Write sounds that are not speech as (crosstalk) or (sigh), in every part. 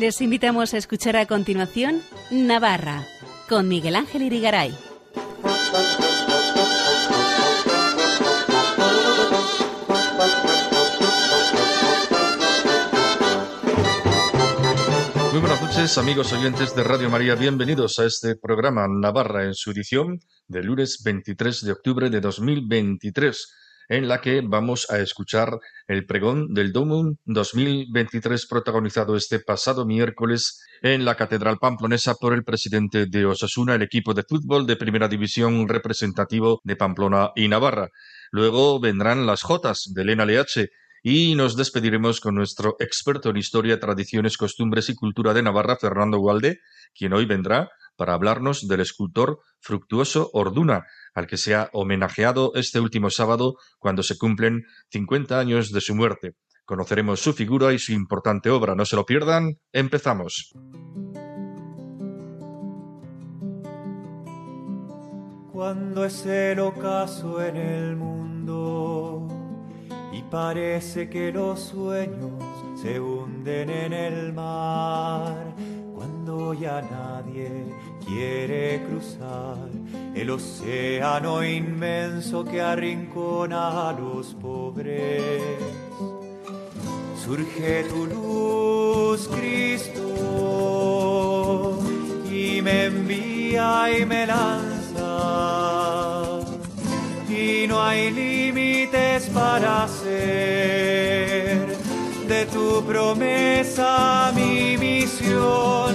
Les invitamos a escuchar a continuación Navarra con Miguel Ángel Irigaray. Muy buenas noches, amigos oyentes de Radio María. Bienvenidos a este programa Navarra en su edición del lunes 23 de octubre de 2023 en la que vamos a escuchar el pregón del Domum 2023 protagonizado este pasado miércoles en la Catedral Pamplonesa por el presidente de Osasuna, el equipo de fútbol de primera división representativo de Pamplona y Navarra. Luego vendrán las Jotas de Elena LH y nos despediremos con nuestro experto en historia, tradiciones, costumbres y cultura de Navarra, Fernando Gualde, quien hoy vendrá para hablarnos del escultor Fructuoso Orduna, al que se ha homenajeado este último sábado cuando se cumplen 50 años de su muerte. Conoceremos su figura y su importante obra. No se lo pierdan. Empezamos. Cuando es el ocaso en el mundo y parece que los sueños se hunden en el mar, cuando ya nadie quiere cruzar el océano inmenso que arrincona a los pobres. Surge tu luz, Cristo, y me envía y me lanza, y no hay límites para hacer de tu promesa mi misión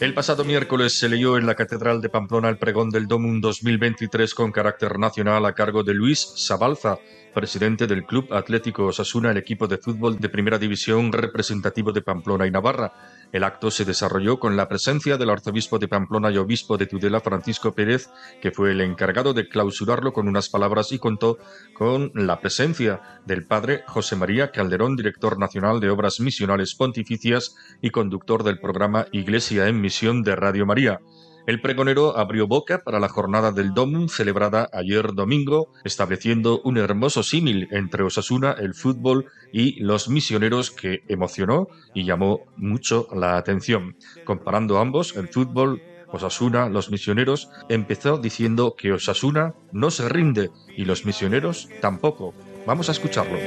El pasado miércoles se leyó en la Catedral de Pamplona el pregón del Domum 2023 con carácter nacional a cargo de Luis Sabalza, presidente del Club Atlético Osasuna, el equipo de fútbol de primera división representativo de Pamplona y Navarra. El acto se desarrolló con la presencia del arzobispo de Pamplona y obispo de Tudela, Francisco Pérez, que fue el encargado de clausurarlo con unas palabras y contó con la presencia del padre José María Calderón, director nacional de Obras Misionales Pontificias y conductor del programa Iglesia en Misión de Radio María. El pregonero abrió boca para la jornada del Domum celebrada ayer domingo, estableciendo un hermoso símil entre Osasuna, el fútbol y los misioneros que emocionó y llamó mucho la atención. Comparando ambos, el fútbol Osasuna, los misioneros, empezó diciendo que Osasuna no se rinde y los misioneros tampoco. Vamos a escucharlo.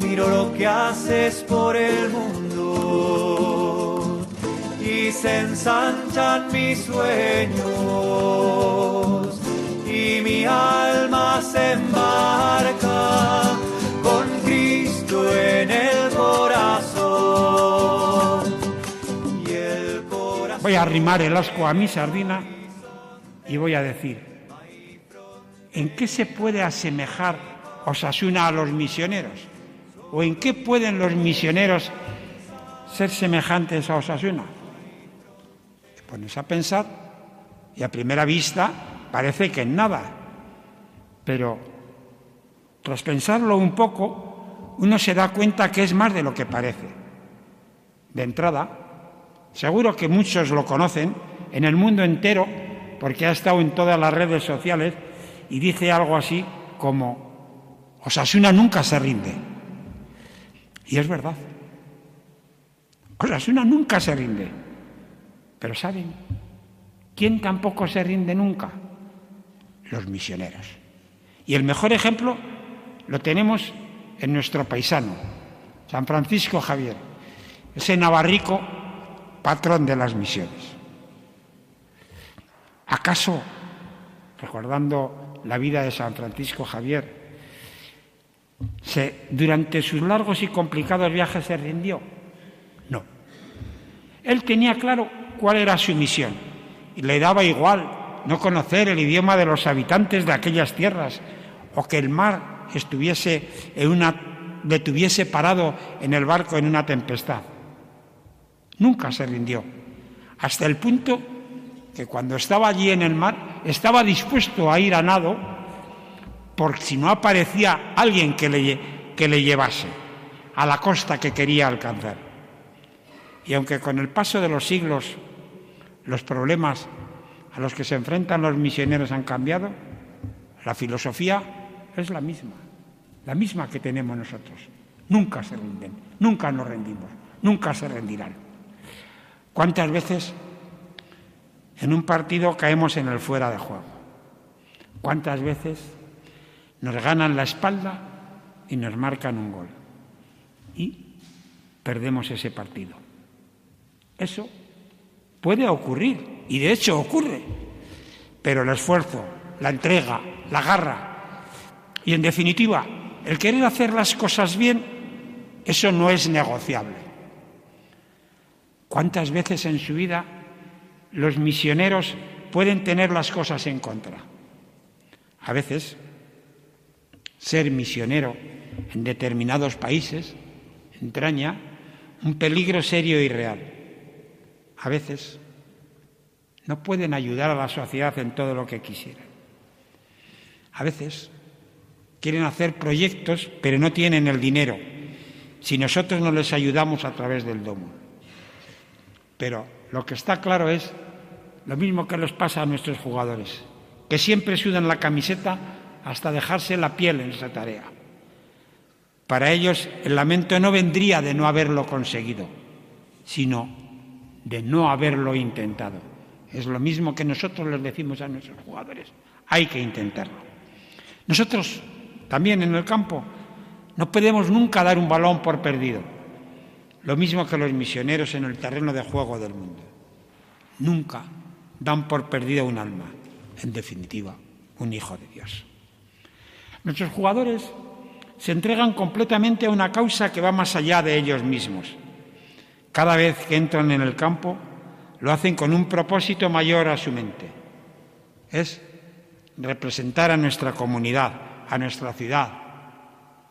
Miro lo que haces por el mundo y se ensanchan mis sueños y mi alma se embarca con Cristo en el corazón. Y el corazón Voy a arrimar el asco a mi sardina y voy a decir, ¿en qué se puede asemejar Osasuna a los misioneros? ¿O en qué pueden los misioneros ser semejantes a Osasuna? Pones a pensar y a primera vista parece que en nada, pero tras pensarlo un poco, uno se da cuenta que es más de lo que parece. De entrada, seguro que muchos lo conocen en el mundo entero, porque ha estado en todas las redes sociales y dice algo así como, Osasuna nunca se rinde. Y es verdad. Osasuna nunca se rinde. Pero ¿saben quién tampoco se rinde nunca? Los misioneros. Y el mejor ejemplo lo tenemos en nuestro paisano, San Francisco Javier, ese navarrico patrón de las misiones. ¿Acaso, recordando la vida de San Francisco Javier, se, durante sus largos y complicados viajes se rindió? No. Él tenía claro cuál era su misión. Le daba igual no conocer el idioma de los habitantes de aquellas tierras o que el mar estuviese en una, detuviese parado en el barco en una tempestad. Nunca se rindió, hasta el punto que cuando estaba allí en el mar estaba dispuesto a ir a nado por si no aparecía alguien que le, que le llevase a la costa que quería alcanzar. Y aunque con el paso de los siglos los problemas a los que se enfrentan los misioneros han cambiado, la filosofía es la misma. la misma que tenemos nosotros. Nunca se rinden, nunca nos rendimos, nunca se rendirán. ¿Cuántas veces en un partido caemos en el fuera de juego? ¿Cuántas veces nos ganan la espalda y nos marcan un gol? Y perdemos ese partido. Eso puede ocurrir, y de hecho ocurre, pero el esfuerzo, la entrega, la garra y, en definitiva, el querer hacer las cosas bien, eso no es negociable. ¿Cuántas veces en su vida los misioneros pueden tener las cosas en contra? A veces, ser misionero en determinados países entraña un peligro serio y real. A veces no pueden ayudar a la sociedad en todo lo que quisieran. A veces quieren hacer proyectos, pero no tienen el dinero. Si nosotros no les ayudamos a través del domo. Pero lo que está claro es lo mismo que les pasa a nuestros jugadores, que siempre sudan la camiseta hasta dejarse la piel en esa tarea. Para ellos el lamento no vendría de no haberlo conseguido, sino de no haberlo intentado. Es lo mismo que nosotros les decimos a nuestros jugadores. Hay que intentarlo. Nosotros también en el campo no podemos nunca dar un balón por perdido. Lo mismo que los misioneros en el terreno de juego del mundo. Nunca dan por perdido un alma. En definitiva, un hijo de Dios. Nuestros jugadores se entregan completamente a una causa que va más allá de ellos mismos. Cada vez que entran en el campo, lo hacen con un propósito mayor a su mente. Es representar a nuestra comunidad, a nuestra ciudad,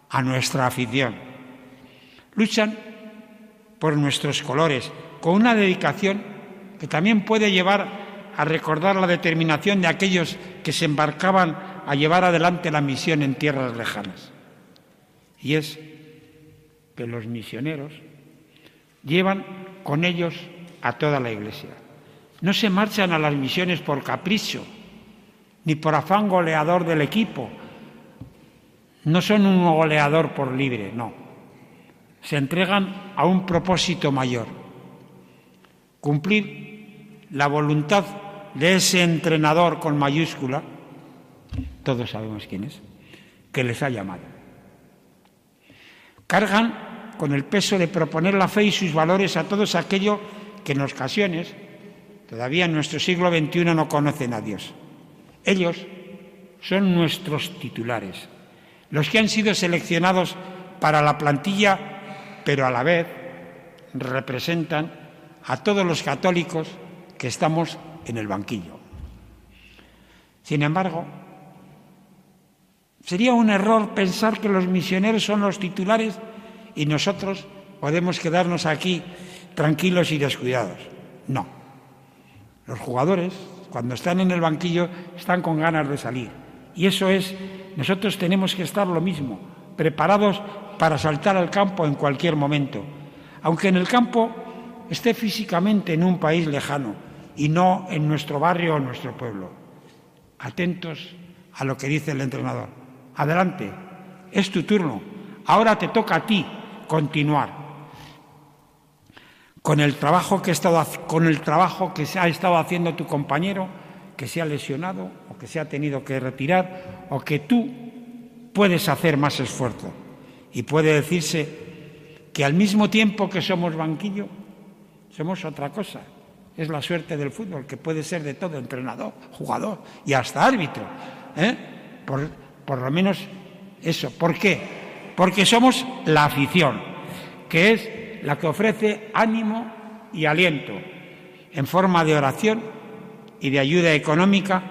a nuestra afición. Luchan por nuestros colores, con una dedicación que también puede llevar a recordar la determinación de aquellos que se embarcaban a llevar adelante la misión en tierras lejanas. Y es que los misioneros llevan con ellos a toda la Iglesia. No se marchan a las misiones por capricho, ni por afán goleador del equipo. No son un goleador por libre, no. Se entregan a un propósito mayor. Cumplir la voluntad de ese entrenador con mayúscula, todos sabemos quién es, que les ha llamado. Cargan con el peso de proponer la fe y sus valores a todos aquellos que en ocasiones, todavía en nuestro siglo XXI, no conocen a Dios. Ellos son nuestros titulares, los que han sido seleccionados para la plantilla, pero a la vez representan a todos los católicos que estamos en el banquillo. Sin embargo, sería un error pensar que los misioneros son los titulares y nosotros podemos quedarnos aquí tranquilos y descuidados. No. Los jugadores, cuando están en el banquillo, están con ganas de salir. Y eso es, nosotros tenemos que estar lo mismo, preparados para saltar al campo en cualquier momento. Aunque en el campo esté físicamente en un país lejano y no en nuestro barrio o nuestro pueblo. Atentos a lo que dice el entrenador. Adelante, es tu turno. Ahora te toca a ti continuar con el trabajo que, estado, con el trabajo que ha estado haciendo tu compañero, que se ha lesionado o que se ha tenido que retirar, o que tú puedes hacer más esfuerzo. Y puede decirse que al mismo tiempo que somos banquillo, somos otra cosa. Es la suerte del fútbol, que puede ser de todo, entrenador, jugador y hasta árbitro. ¿eh? Por, por lo menos eso. ¿Por qué? Porque somos la afición, que es la que ofrece ánimo y aliento en forma de oración y de ayuda económica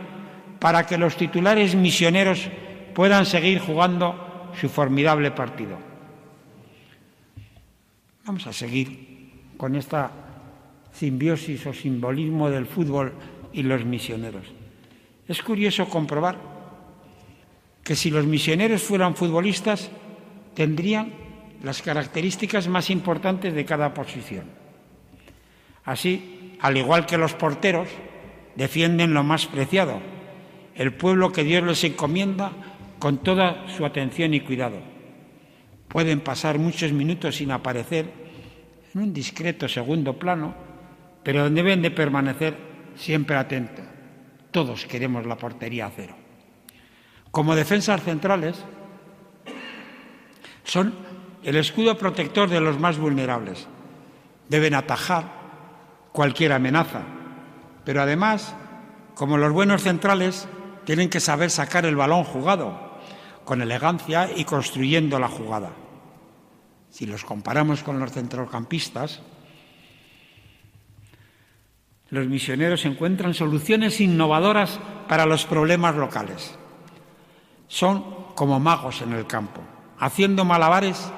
para que los titulares misioneros puedan seguir jugando su formidable partido. Vamos a seguir con esta simbiosis o simbolismo del fútbol y los misioneros. Es curioso comprobar que si los misioneros fueran futbolistas, tendrían las características más importantes de cada posición. Así, al igual que los porteros, defienden lo más preciado, el pueblo que Dios les encomienda con toda su atención y cuidado. pueden pasar muchos minutos sin aparecer en un discreto segundo plano, pero deben de permanecer siempre atentos. Todos queremos la portería a cero. Como defensas centrales, son el escudo protector de los más vulnerables. Deben atajar cualquier amenaza, pero además, como los buenos centrales, tienen que saber sacar el balón jugado con elegancia y construyendo la jugada. Si los comparamos con los centrocampistas, los misioneros encuentran soluciones innovadoras para los problemas locales. Son como magos en el campo, haciendo malabares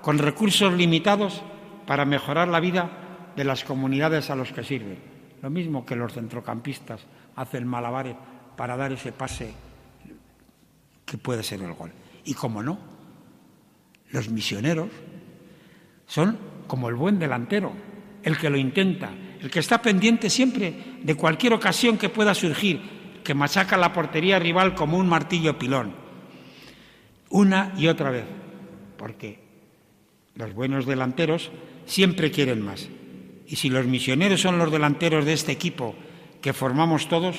con recursos limitados para mejorar la vida de las comunidades a los que sirven. Lo mismo que los centrocampistas hacen malabares para dar ese pase que puede ser el gol. Y como no, los misioneros son como el buen delantero, el que lo intenta, el que está pendiente siempre de cualquier ocasión que pueda surgir, que machaca la portería rival como un martillo pilón, una y otra vez, porque los buenos delanteros siempre quieren más. Y si los misioneros son los delanteros de este equipo que formamos todos,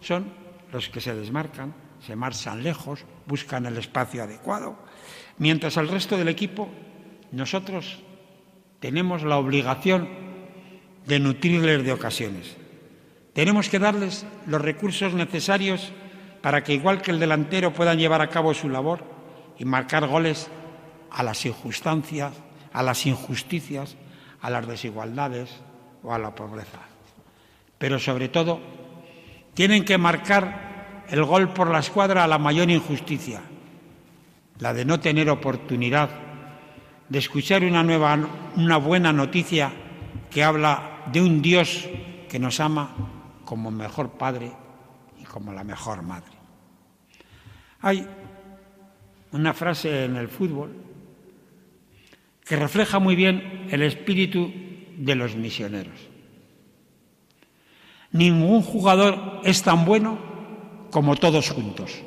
son los que se desmarcan, se marchan lejos, buscan el espacio adecuado, mientras el resto del equipo, nosotros tenemos la obligación de nutrirles de ocasiones. Tenemos que darles los recursos necesarios para que, igual que el delantero, puedan llevar a cabo su labor y marcar goles a las injusticias, a las injusticias, a las desigualdades o a la pobreza. Pero sobre todo, tienen que marcar el gol por la escuadra a la mayor injusticia, la de no tener oportunidad de escuchar una nueva una buena noticia que habla de un Dios que nos ama como mejor padre y como la mejor madre. Hay una frase en el fútbol que refleja muy bien el espíritu de los misioneros. Ningún jugador es tan bueno como todos juntos.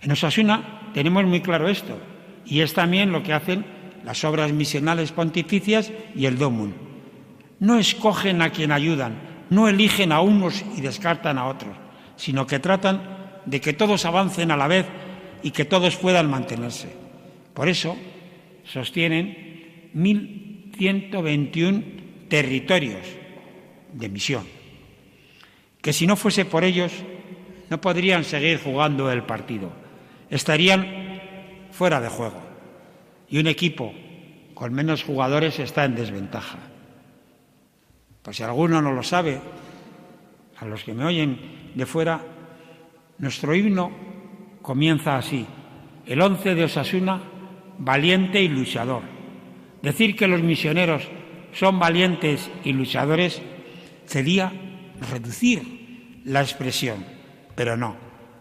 En Osasuna tenemos muy claro esto, y es también lo que hacen las obras misionales pontificias y el DOMUN. No escogen a quien ayudan, no eligen a unos y descartan a otros, sino que tratan de que todos avancen a la vez y que todos puedan mantenerse. Por eso sostienen 1.121 territorios de misión, que si no fuese por ellos no podrían seguir jugando el partido, estarían fuera de juego y un equipo con menos jugadores está en desventaja. Por si alguno no lo sabe, a los que me oyen de fuera, nuestro himno comienza así, el once de Osasuna valiente y luchador. Decir que los misioneros son valientes y luchadores sería reducir la expresión, pero no.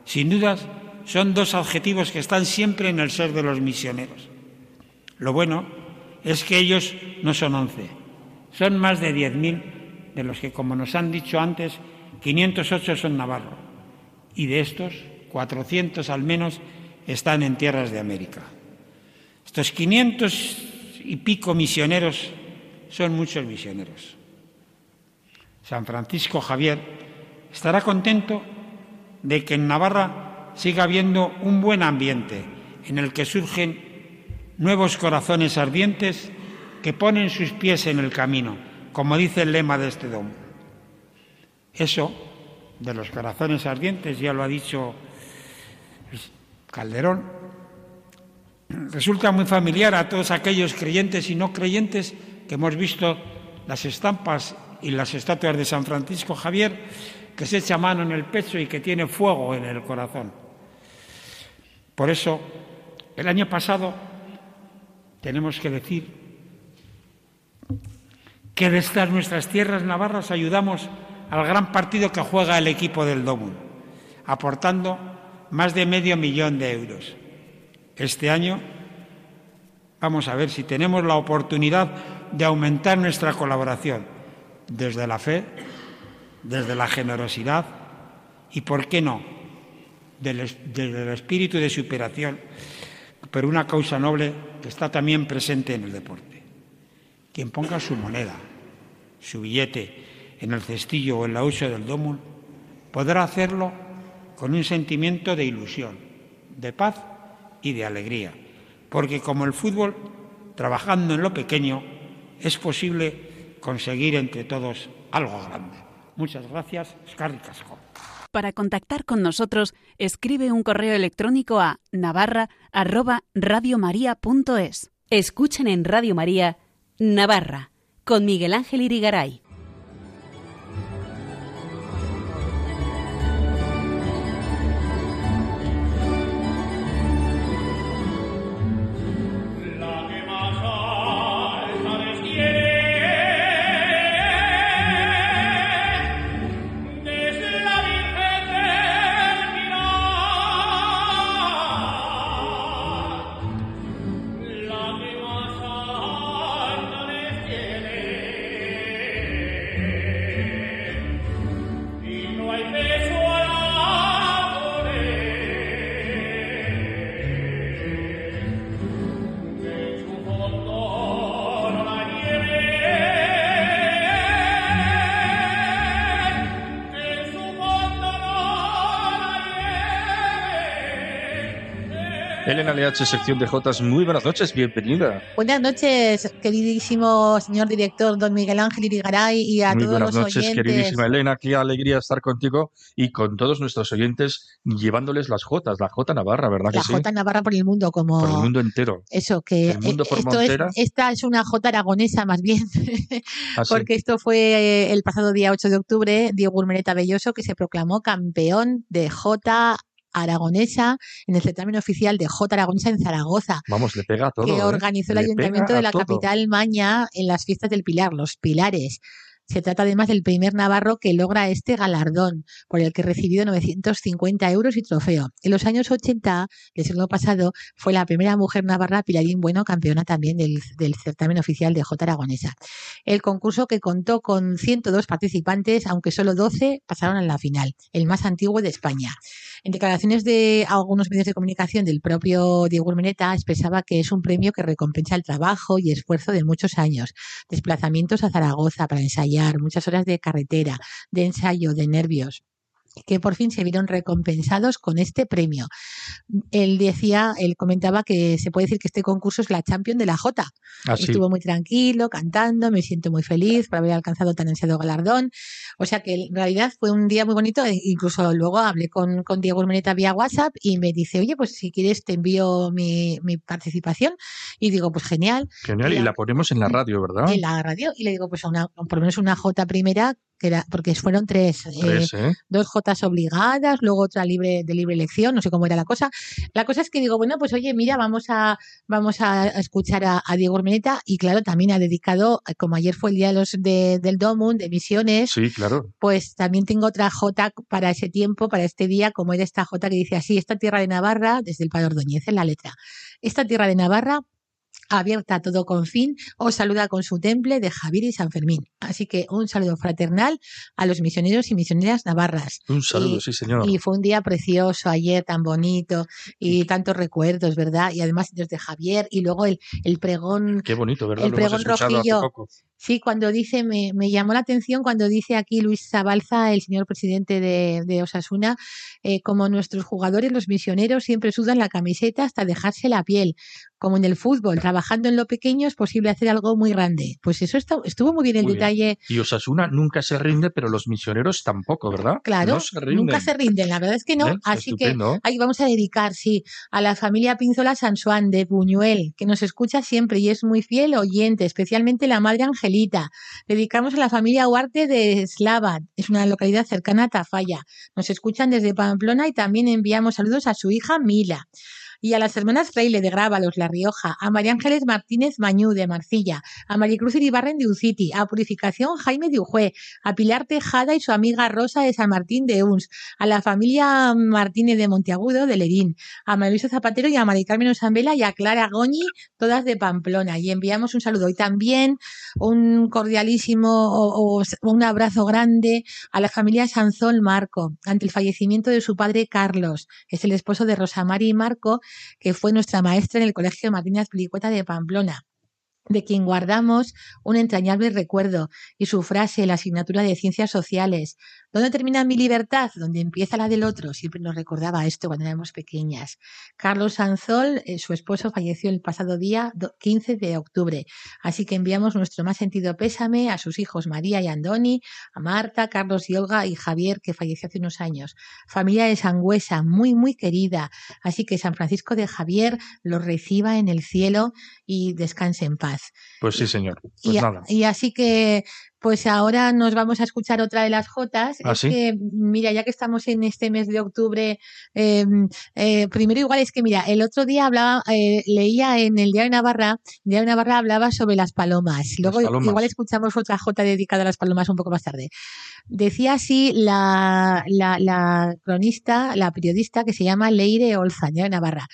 Sin dudas, son dos adjetivos que están siempre en el ser de los misioneros. Lo bueno es que ellos no son once, son más de diez mil, de los que, como nos han dicho antes, 508 son navarros, y de estos, 400 al menos están en tierras de América. Estos 500 y pico misioneros son muchos misioneros. San Francisco Javier estará contento de que en Navarra siga habiendo un buen ambiente en el que surgen nuevos corazones ardientes que ponen sus pies en el camino, como dice el lema de este domo. Eso de los corazones ardientes ya lo ha dicho Calderón, resulta muy familiar a todos aquellos creyentes y no creyentes que hemos visto las estampas y las estatuas de San Francisco Javier, que se echa mano en el pecho y que tiene fuego en el corazón. Por eso, el año pasado tenemos que decir que de estas nuestras tierras navarras ayudamos al gran partido que juega el equipo del Domun, aportando más de medio millón de euros. Este año vamos a ver si tenemos la oportunidad de aumentar nuestra colaboración desde la fe, desde la generosidad y, ¿por qué no?, desde el espíritu de superación pero una causa noble que está también presente en el deporte. Quien ponga su moneda, su billete en el cestillo o en la hucha del dómul, podrá hacerlo con un sentimiento de ilusión, de paz y de alegría, porque como el fútbol, trabajando en lo pequeño, es posible conseguir entre todos algo grande. Muchas gracias, Casco. Para contactar con nosotros, escribe un correo electrónico a navarra@radiomaria.es. Escuchen en Radio María Navarra con Miguel Ángel Irigaray. LH, sección de Jotas, muy buenas noches, bienvenida. Buenas noches, queridísimo señor director, don Miguel Ángel Irigaray, y a muy todos buenas los noches, oyentes. queridísima Elena, qué alegría estar contigo y con todos nuestros oyentes llevándoles las Jotas, la Jota Navarra, ¿verdad que La sí? J Navarra por el mundo, como Por el mundo entero. eso, que El mundo por esto es, esta es una J aragonesa más bien, (laughs) Así. porque esto fue eh, el pasado día 8 de octubre, Diego Urmeneta Belloso, que se proclamó campeón de J aragonesa en el certamen oficial de J aragonesa en Zaragoza. Vamos, le pega a todo. que ¿eh? organizó el Le Ayuntamiento de la todo. capital Maña en las fiestas del Pilar, los Pilares. Se trata además del primer navarro que logra este galardón, por el que recibió 950 euros y trofeo. En los años 80 del siglo pasado fue la primera mujer navarra, Pilarín Bueno, campeona también del, del certamen oficial de J Aragonesa. El concurso que contó con 102 participantes, aunque solo 12 pasaron a la final, el más antiguo de España. En declaraciones de algunos medios de comunicación del propio Diego Urmeneta expresaba que es un premio que recompensa el trabajo y esfuerzo de muchos años, desplazamientos a Zaragoza para ensayar, muchas horas de carretera, de ensayo, de nervios que por fin se vieron recompensados con este premio. Él decía, él comentaba que se puede decir que este concurso es la champion de la Jota. Así. Estuvo muy tranquilo, cantando, me siento muy feliz por haber alcanzado tan ansiado galardón. O sea que en realidad fue un día muy bonito. e Incluso luego hablé con, con Diego Urmeneta vía WhatsApp y me dice, oye, pues si quieres te envío mi, mi participación. Y digo, pues genial, Genial, y Mira. la ponemos en la radio, ¿verdad? en la radio. Y le digo, pues una, por lo menos una J primera, que era, porque fueron tres. eh, ¿eh? dos Jotas obligadas, luego otra libre de libre elección, no sé cómo era la cosa. La cosa es que digo, bueno, pues oye, mira, vamos a vamos a escuchar a, a Diego Urmeneta y claro, también ha dedicado, como ayer fue el día de los de, del Domun, de misiones, Sí, claro. pues también tengo otra Jota para ese tiempo, para este día, como era esta Jota que dice así, esta tierra de Navarra, desde el Padre Ordóñez en la letra. Esta tierra de Navarra abierta a todo con fin, os saluda con su temple de Javier y San Fermín. Así que un saludo fraternal a los misioneros y misioneras navarras. Un saludo, Y- sí, señor. Y fue un día precioso ayer, tan bonito, y tantos recuerdos, ¿verdad? Y además desde Javier, y luego el, el pregón Qué bonito, ¿verdad? el Lo pregón rojillo. Sí, cuando dice, me, me llamó la atención cuando dice aquí Luis Zabalza, el señor presidente de, de Osasuna, eh, como nuestros jugadores, los misioneros, siempre sudan la camiseta hasta dejarse la piel. Como en el fútbol, trabajando en lo pequeño es posible hacer algo muy grande. Pues eso está- estuvo muy bien el Muy bien. detalle. Y Osasuna nunca se rinde, pero los misioneros tampoco, ¿verdad? Claro, No se rinden. nunca se rinden, la verdad es que no. ¿Eh? Así que. Ahí vamos a dedicar, sí, a la familia Pinzola Sansuán de Buñuel, que nos escucha siempre y es muy fiel oyente, especialmente la madre Angelita. Dedicamos a la familia Huarte de Slava, es una localidad cercana a Tafalla. Nos escuchan desde Pamplona y también enviamos saludos a su hija Mila. Y a las hermanas Freile de Grábalos, La Rioja, a María Ángeles Martínez Mañú de Marcilla, a Maricruz Iribarren de Uciti, a Purificación Jaime de Ujue, a Pilar Tejada y su amiga Rosa de San Martín de Uns, a la familia Martínez de Monteagudo de Lerín, a María Zapatero y a Mari Carmen Osambela y a Clara Goñi, todas de Pamplona. Y enviamos un saludo y también un cordialísimo o, un abrazo grande a la familia Sanzón Marco ante el fallecimiento de su padre Carlos, es el esposo de Rosa Mari Marco, que fue nuestra maestra en el Colegio Martínez Plicueta de Pamplona de quien guardamos un entrañable recuerdo, y su frase, la asignatura de ciencias sociales, ¿dónde termina mi libertad? Donde empieza la del otro, siempre nos recordaba esto cuando éramos pequeñas. Carlos Sanzol, eh, su esposo, falleció el pasado día 15 de octubre, así que enviamos nuestro más sentido pésame a sus hijos María y Andoni, a Marta, Carlos y Olga y Javier, que falleció hace unos años. Familia de Sangüesa, muy, muy querida, así que San Francisco de Javier los reciba en el cielo y descanse en paz. Pues sí, señor. Pues y, nada. y así que, pues ahora nos vamos a escuchar otra de las Jotas. ¿Ah, es sí? que, mira, ya que estamos en este mes de octubre, eh, eh, primero igual es que, mira, el otro día hablaba, eh, leía en el Diario de Navarra, el Diario de Navarra hablaba sobre las palomas. Luego palomas. igual escuchamos otra Jota dedicada a las palomas un poco más tarde. Decía así la, la, la cronista, la periodista que se llama Leire Olza, Diario de Navarra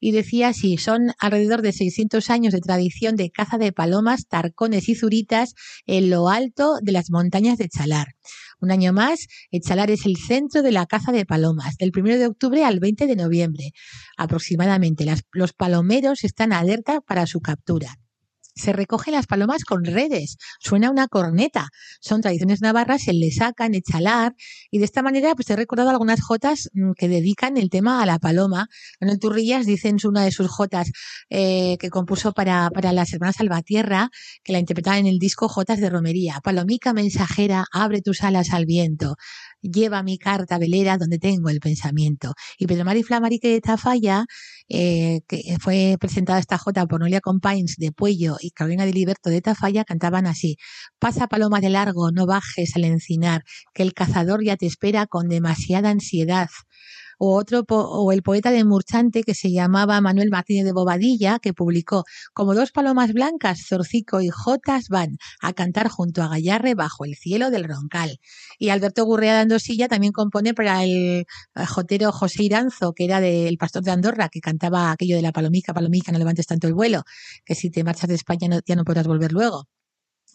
y decía así, son alrededor de 600 años de tradición de caza de palomas, tarcones y zuritas en lo alto de las montañas de Chalar. Un año más, Echalar es el centro de la caza de palomas, del 1 de octubre al 20 de noviembre. Aproximadamente, los palomeros están alerta para su captura. Se recogen las palomas con redes, suena una corneta. Son tradiciones navarras, se le sacan, echalar, y de esta manera pues he recordado algunas jotas mm, que dedican el tema a la paloma. Manuel Turrillas dice en una de sus jotas eh, que compuso para, para las hermanas Salvatierra, que la interpretaban en el disco Jotas de Romería. Palomica mensajera, abre tus alas al viento, lleva mi carta velera donde tengo el pensamiento. Y Pedro Mari Flamarique de Tafalla, eh, que fue presentada esta jota por Noelia Compains de Puello y Carolina de Liberto de Tafalla, cantaban así. Pasa paloma de largo, no bajes al encinar, que el cazador ya te espera con demasiada ansiedad o otro o el poeta de Murchante que se llamaba Manuel Martínez de Bobadilla que publicó como dos palomas blancas Zorcico y Jotas van a cantar junto a Gallarre bajo el cielo del Roncal. Y Alberto Gurrea de Andosilla también compone para el eh, jotero José Iranzo que era del pastor de Andorra que cantaba aquello de la palomica palomica no levantes tanto el vuelo que si te marchas de España no- ya no podrás volver luego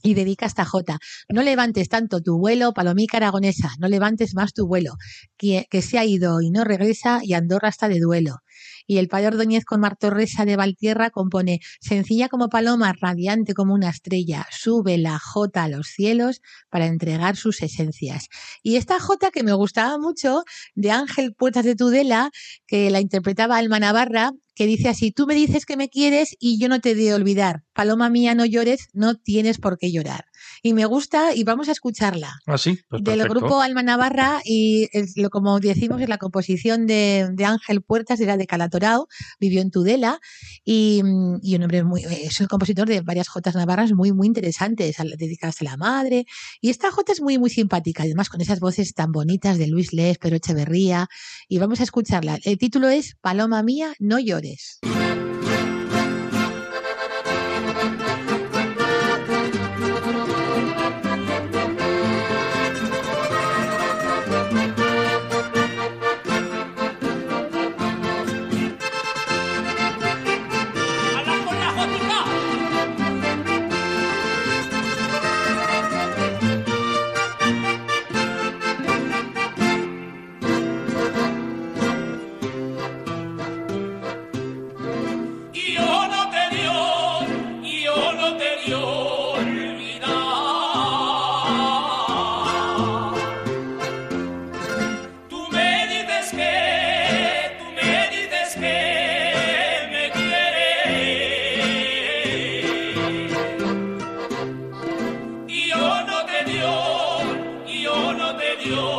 y dedica esta jota. No levantes tanto tu vuelo, palomica aragonesa, no levantes más tu vuelo, que, que se ha ido y no regresa y Andorra está de duelo. Y el padre Ordóñez con Martorresa de Valtierra compone sencilla como paloma, radiante como una estrella, sube la jota a los cielos para entregar sus esencias. Y esta jota que me gustaba mucho de Ángel Puertas de Tudela, que la interpretaba Alma Navarra, que dice así, tú me dices que me quieres y yo no te de olvidar. Paloma mía, no llores, no tienes por qué llorar. Y me gusta y vamos a escucharla. Ah, sí, pues Del perfecto. grupo Alma Navarra y es lo, como decimos es la composición de, de Ángel Puertas, era de Calatorao, vivió en Tudela y, mm, y un hombre muy, es un compositor de varias jotas navarras muy, muy interesantes, dedicadas a la madre. Y esta jota es muy, muy simpática, además con esas voces tan bonitas de Luis Les, Pedro Echeverría. Y vamos a escucharla. El título es Paloma mía, no llores. Yo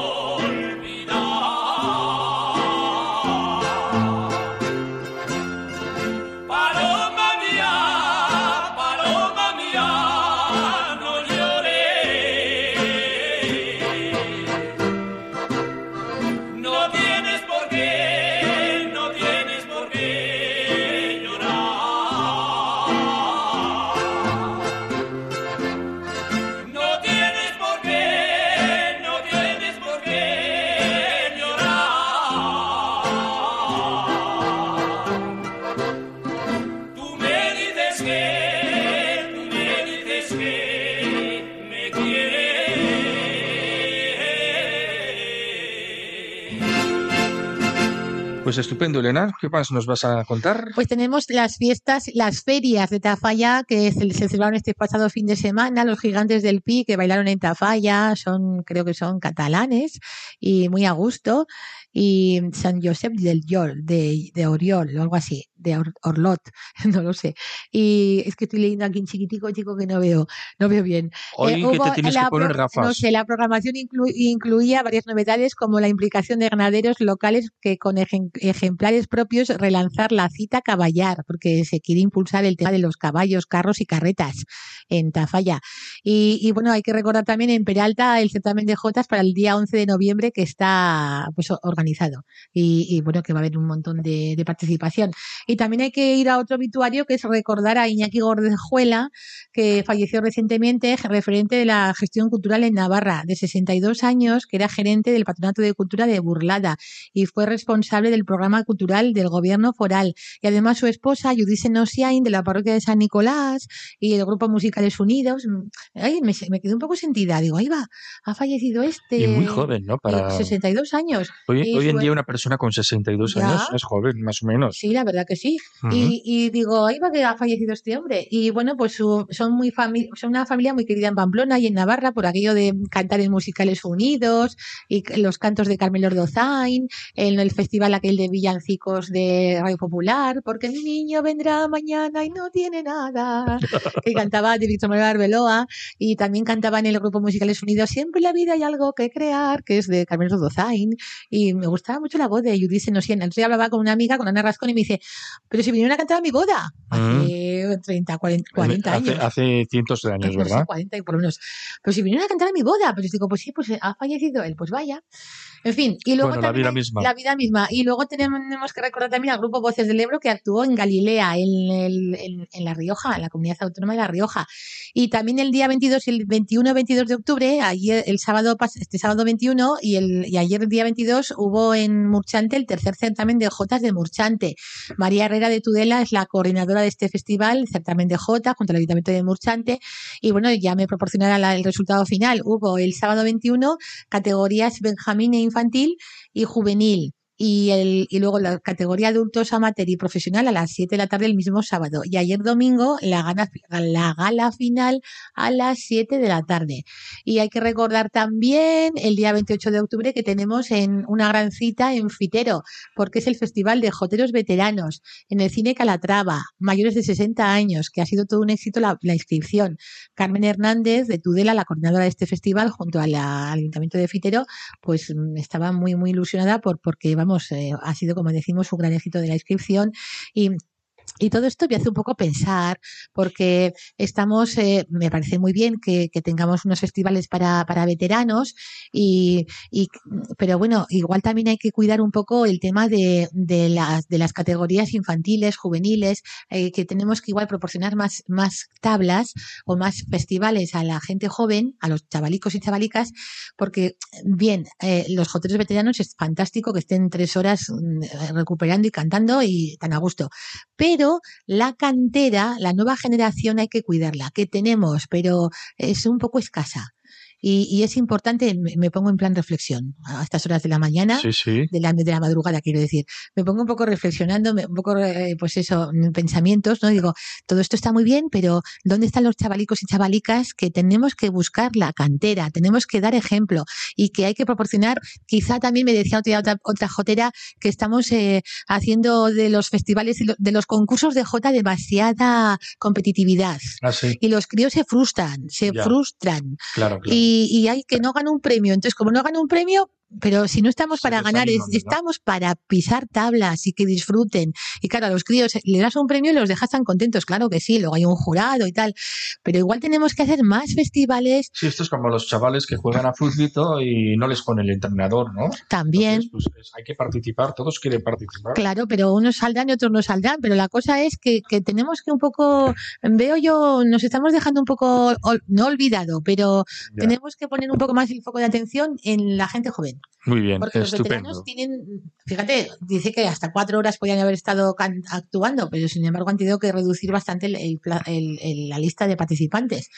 Pues estupendo, Elena. ¿Qué más nos vas a contar? Pues tenemos las fiestas, las ferias de Tafalla que se, celebraron este pasado fin de semana. Los gigantes del Pi que bailaron en Tafalla son, creo que son catalanes y muy a gusto. Y San Josep del Llor, de, de Oriol o algo así, de Or- Orlot, (laughs) no lo sé. Y es que estoy leyendo aquí en chiquitico, chico, que no veo, no veo bien. Hoy Eh, que hubo te tienes la que poner gafas. No sé, la programación inclu- incluía varias novedades como la implicación de ganaderos locales que con ejem- ejemplares propios relanzar la cita caballar, porque se quiere impulsar el tema de los caballos, carros y carretas en Tafalla. Y, y bueno, hay que recordar también en Peralta el certamen de Jotas para el día 11 de noviembre que está pues organizado y, y, bueno, que va a haber un montón de, de participación. Y también hay que ir a otro obituario que es recordar a Iñaki Gordejuela, que falleció recientemente, referente de la gestión cultural en Navarra, de 62 años, que era gerente del Patronato de Cultura de Burlada y fue responsable del programa cultural del gobierno foral. Y además su esposa, Judice Nosiain, de la parroquia de San Nicolás y el grupo Musicales Unidos. Ay, me, me quedé un poco sentida. Digo, ahí va, ha fallecido este. Y muy joven, ¿no? Para... 62 años. Hoy, en su- día una persona con 62 Ya. años es joven, más o menos. Sí, la verdad que sí. Ujú. y, y digo, ahí va que ha fallecido este hombre. Y bueno, pues su- son muy fami- son una familia muy querida en Pamplona y en Navarra por aquello de cantar en musicales unidos y los cantos de Carmelo Ordozain, en el festival aquel de villancicos de Radio Popular, porque mi niño vendrá mañana y no tiene nada, (laughs) que cantaba de Víctor Manuel Arbeloa y también cantaba en el grupo Musicales Unidos Siempre en la vida hay algo que crear, que es de Carmelo Ordozain y me gustaba mucho la voz de Judith Senosian. Entonces hablaba con una amiga, con Ana Rascón, y me dice, pero si vinieron a cantar a mi boda, hace 30, 40, 40 hace, años. hace cientos de años, No sé, ¿verdad? 40 y por lo menos. Pero si vinieron a cantar a mi boda, pues digo, pues sí, pues ha fallecido él, pues vaya. En fin, y luego Bueno, la vida misma. La vida misma. Y luego tenemos que recordar también al grupo Voces del Ebro que actuó en Galilea, en, el- en- en La Rioja, en la comunidad autónoma de La Rioja. Y también el día 22 y el 21-22 de octubre, ayer, el sábado, este sábado 21 y, el, y ayer el día 22 hubo en Murchante el tercer certamen de Jotas de Murchante. María Herrera de Tudela es la coordinadora de este festival, el certamen de Jota, junto al Ayuntamiento de Murchante. Y bueno, ya me proporcionará el resultado final. Hubo el sábado 21 categorías Benjamín e infantil y juvenil. Y, el, y luego la categoría adultos amateur y profesional a las 7 de la tarde el mismo sábado. Y ayer domingo la gala, la gala final a las 7 de la tarde. Y hay que recordar también el día 28 de octubre que tenemos en una gran cita en Fitero, porque es el Festival de Joteros Veteranos en el Cine Calatrava, mayores de 60 años, que ha sido todo un éxito la, inscripción. Carmen Hernández de Tudela, la coordinadora de este festival, junto al Ayuntamiento de Fitero, pues mm, estaba muy, muy ilusionada por, porque, eh, ha sido, como decimos, un gran éxito de la inscripción y y todo esto me hace un poco pensar, porque estamos, eh, me parece muy bien que, tengamos unos festivales para, para veteranos, y, y- pero bueno, igual también hay que cuidar un poco el tema de, de, las, de las categorías infantiles, juveniles, eh, que tenemos que igual proporcionar más, más tablas o más festivales a la gente joven, a los chavalicos y chavalicas, porque bien, eh, los joteros veteranos es fantástico que estén tres horas mm, recuperando y cantando y tan a gusto. Pero la cantera, la nueva generación hay que cuidarla, que tenemos, pero es un poco escasa. Y, y es importante, me, me pongo en plan reflexión a estas horas de la mañana Sí, sí. de la, de la madrugada, quiero decir. Me pongo un poco reflexionando, me- un poco, eh, pues eso, en pensamientos, ¿no? Digo, todo esto está muy bien, pero ¿dónde están los chavalicos y chavalicas que tenemos que buscar la cantera? Tenemos que dar ejemplo y que hay que proporcionar, quizá también me decía otra, otra, otra jotera, que estamos eh, haciendo de los festivales, y lo- de los concursos de jota demasiada competitividad. Ah, sí, Y los críos se frustran, se Ya. frustran claro, claro. y, y hay que no gana un premio. Entonces, como no gana un premio, pero si no estamos para ganar, estamos para pisar tablas y que disfruten. Y claro, a los críos le das un premio y los dejas tan contentos, claro que sí, luego hay un jurado y tal. Pero igual tenemos que hacer más festivales Sí, esto es como los chavales que juegan a futbito y no les pone el entrenador, ¿no? también. Entonces, pues, es- hay que participar, todos quieren participar. Claro, pero unos saldrán y otros no saldrán. Pero la cosa es que, que tenemos que un poco, veo yo, nos estamos dejando un poco, no olvidado, pero Ya. tenemos que poner un poco más el foco de atención en la gente joven. Muy bien, Porque los veteranos tienen, fíjate, dice que hasta cuatro horas podían haber estado actuando, pero sin embargo han tenido que reducir bastante el- el- el- la lista de participantes.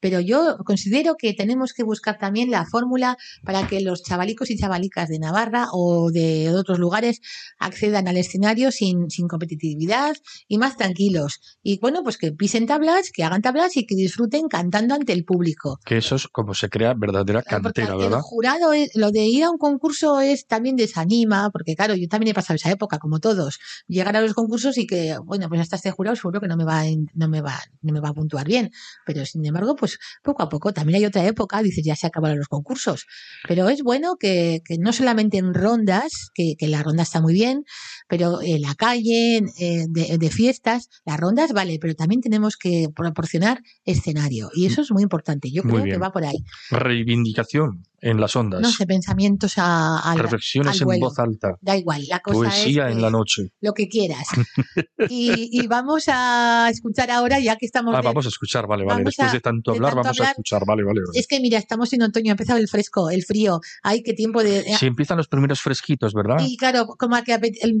Pero yo considero que tenemos que buscar también la fórmula para que los chavalicos y chavalicas de Navarra o de otros lugares accedan al escenario sin, sin competitividad y más tranquilos. Y bueno, pues que pisen tablas, que hagan tablas y que disfruten cantando ante el público. Que eso es como se crea verdadera Porque cantera, el ¿verdad? jurado, lo de ir a un concurso es también desanima, porque claro, yo también he pasado esa época, como todos, llegar a los concursos y que, bueno, pues hasta este jurado seguro que no me va, no me va, no me va a puntuar bien, pero sin embargo, pues poco a poco, también hay otra época, dices, ya se acabaron los concursos, pero es bueno que, que no solamente en rondas, que, que la ronda está muy bien, pero en la calle, en- de, de fiestas, las rondas vale, pero también tenemos que proporcionar escenario, y eso es muy importante, yo creo que va por ahí. Reivindicación en las ondas. No sé, pensamientos a, al- Reflexiones al en voz alta. Da igual, la cosa Poesía es en la noche. lo que quieras. (laughs) Y, y vamos a escuchar ahora, ya que estamos. Ah, de- vamos a escuchar, vale, vale. Después a- de tanto de hablar, tanto vamos a hablar, escuchar, vale, vale. vale. Es que mira, estamos en otoño, ha empezado el fresco, el frío. Ay, qué tiempo de. Si empiezan los primeros fresquitos, ¿verdad? Y claro, como que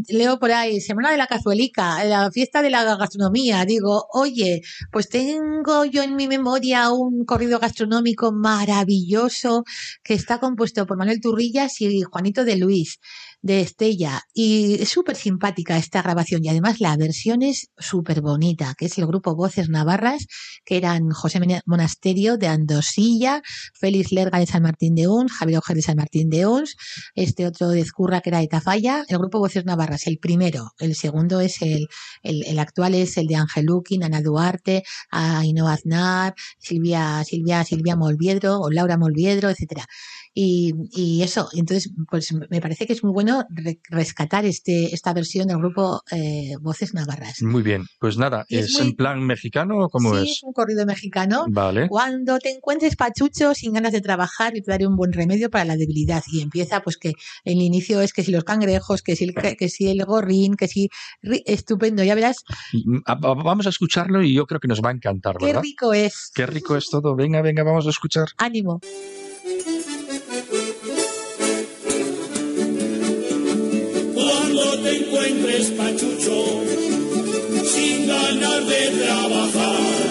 leo por ahí, Semana de la Cazuelica, la fiesta de la gastronomía. Digo, oye, pues tengo yo en mi memoria un corrido gastronómico maravilloso que está compuesto por Manuel Turrillas y Juanito de Luis de Estella. Y es súper simpática esta grabación y además la versión es súper bonita, que es el grupo Voces Navarras, que eran José Monasterio de Andosilla, Félix Lerga de San Martín de Uns, Javier Ojer de San Martín de Uns, este otro de Ezcurra que era de Tafalla, el grupo Voces Navarras, el primero, el segundo es el, el, el actual es el de Ángel Luquín, Ana Duarte, Ainhoa Aznar, Silvia, Silvia, Silvia Molviedro o Laura Molviedro, etcétera. Y, y eso, entonces, pues me parece que es muy bueno re- rescatar este, esta versión del grupo eh, Voces Navarras. Muy bien. Pues nada, Y es ¿es, muy- en plan mexicano o cómo sí, es? es un corrido mexicano. Vale. Cuando te encuentres pachucho sin ganas de trabajar, yo te daré un buen remedio para la debilidad. Y empieza, pues que el inicio es que si los cangrejos, que si el, que si el gorrín, que si... Estupendo, ya verás Y, mm, Vamos a escucharlo y yo creo que nos va a encantar, qué ¿verdad? rico es. Qué rico es todo. Venga, venga, vamos a escuchar. Ánimo. Encuentres pachucho, sin ganas de trabajar,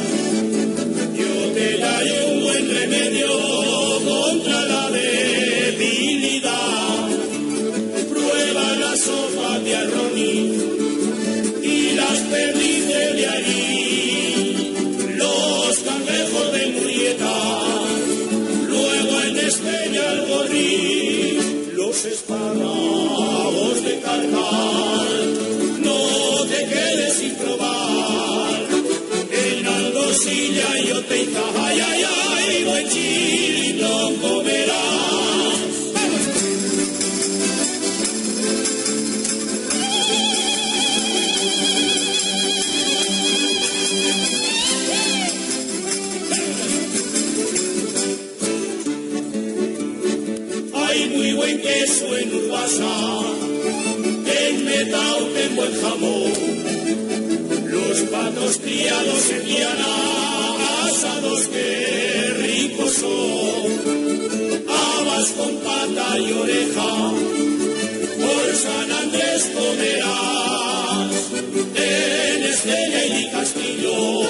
ay, ay, ay, buen chilindón comerás. ¡Vamos! Hay muy buen queso en Urbasa, en Metao tengo el jamón, los patos criados en Viana, asados que ricos son, habas con pata y oreja, por San Andrés comerás, en Estella y Castillo,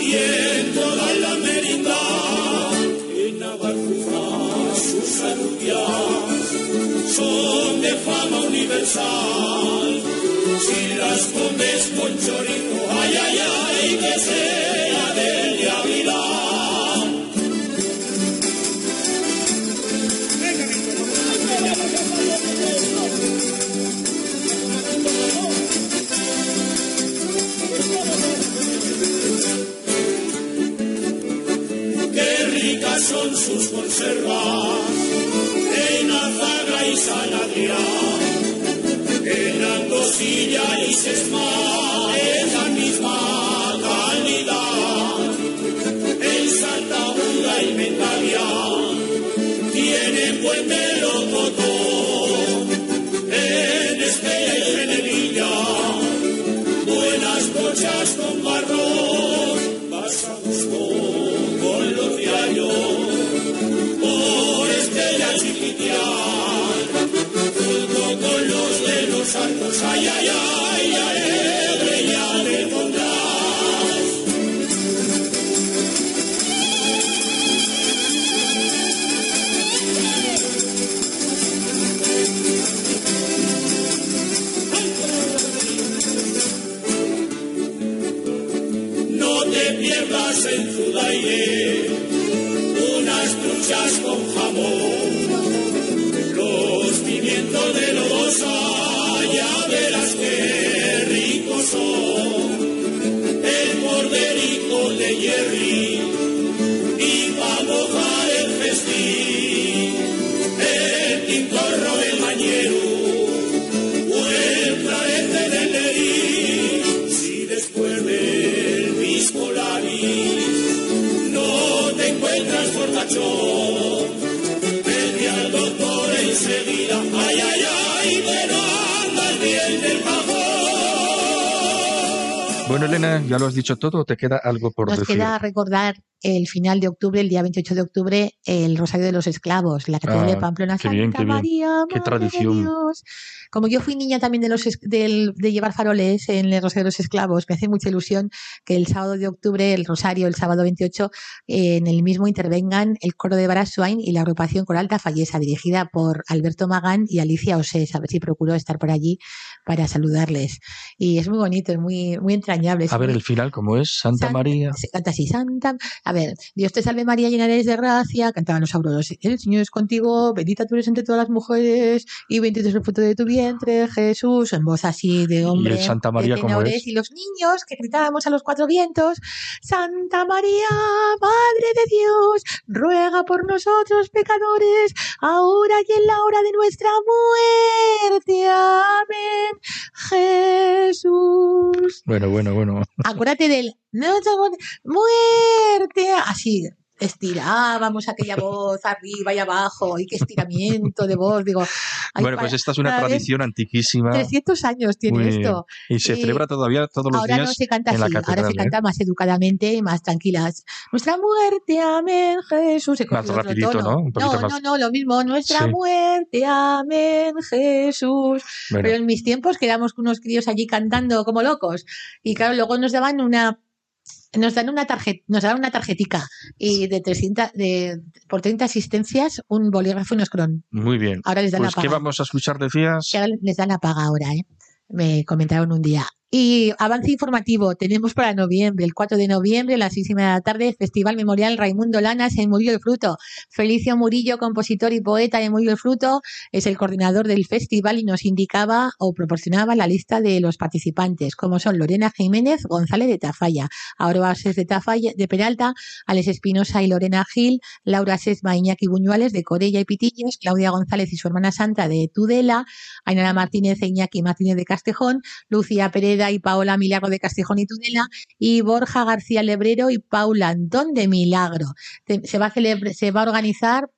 y en toda la merindad, en Navarra sus alubias son de fama universal. Si las comes con chorizo, ay, ay, ay, que sea en Azagra y San Adrián, en Andosilla y Sesma, es la misma calidad. En Santa Bunda y Mentavia tienen buen melocotón, Estella Bueno, Elena, ya lo has dicho todo, ¿o ¿te queda algo por Nos decir? queda recordar el final de octubre, el día 28 de octubre, el Rosario de los Esclavos, la Catedral Ah, de Pamplona. qué bien, bien. De tradición. Dios. Como yo fui niña también de, los, de llevar faroles en el Rosario de los Esclavos, me hace mucha ilusión que el sábado de octubre, el Rosario, el sábado 28, eh, en el mismo intervengan el coro de Baraswain y la agrupación coral Tafallesa, dirigida por Alberto Magán y Alicia Osés. A ver si procuro estar por allí para saludarles. Y es muy bonito, es muy, muy entrañable. A ver, el final, ¿cómo es? Santa Santa- María. Se canta así, Santa. A ver, Dios te salve María, llena eres de gracia, cantaban los auroros. El Señor es contigo, bendita tú eres entre todas las mujeres, y bendito es el fruto de tu vientre, Jesús, en voz así de hombre. el Santa María tenores, es? Y los niños que gritábamos a los cuatro vientos, Santa María, Madre de Dios, ruega por nosotros pecadores, ahora y en la hora de nuestra muerte. Amén. Jesús. Bueno, bueno, bueno. Acuérdate del muerte, así estirábamos aquella voz arriba y abajo y qué estiramiento de voz, digo, bueno, pues esta es una tradición antiquísima 300 años tiene Muy esto. y se celebra todavía todos los Ahora días no se canta en la así, ahora se ¿eh? canta más educadamente y más tranquilas. Nuestra muerte, amén, Jesús. Se Más rapidito, tono. ¿no? Un no, más. no, no, lo mismo. Nuestra Sí. muerte, amén, Jesús. Bueno, Pero en mis tiempos quedamos con unos críos allí cantando como locos. Y claro, luego nos daban una nos dan una tarjeta, nos dan una tarjetica y de 300 de por 30 asistencias un bolígrafo y unos cron. muy bien. Ahora les dan Pues, la ¿qué paga. vamos a escuchar, decías? Que ahora les dan la paga ahora, ¿eh? Me comentaron un día. Y avance informativo, tenemos para noviembre, el 4 de noviembre, a las 6 y media de la tarde, Festival Memorial Raimundo Lanas en Murillo el Fruto. Felicio Murillo, compositor y poeta de Murillo el Fruto, es el coordinador del festival y nos indicaba o proporcionaba la lista de los participantes, como son Lorena Jiménez, González de Tafalla, Aurora Ses de Tafalla, de Peralta, Alex Espinosa y Lorena Gil, Laura Sesma, Iñaki Buñuales de Corella y Pitillos, Claudia González y su hermana Santa de Tudela, Ainara Martínez e Iñaki Martínez de Castejón, Lucía Pereda y Paola Milagro de Castejón y Tudela, y Borja García Lebrero y Paula Antón de Milagro. Se va a, se va a organizar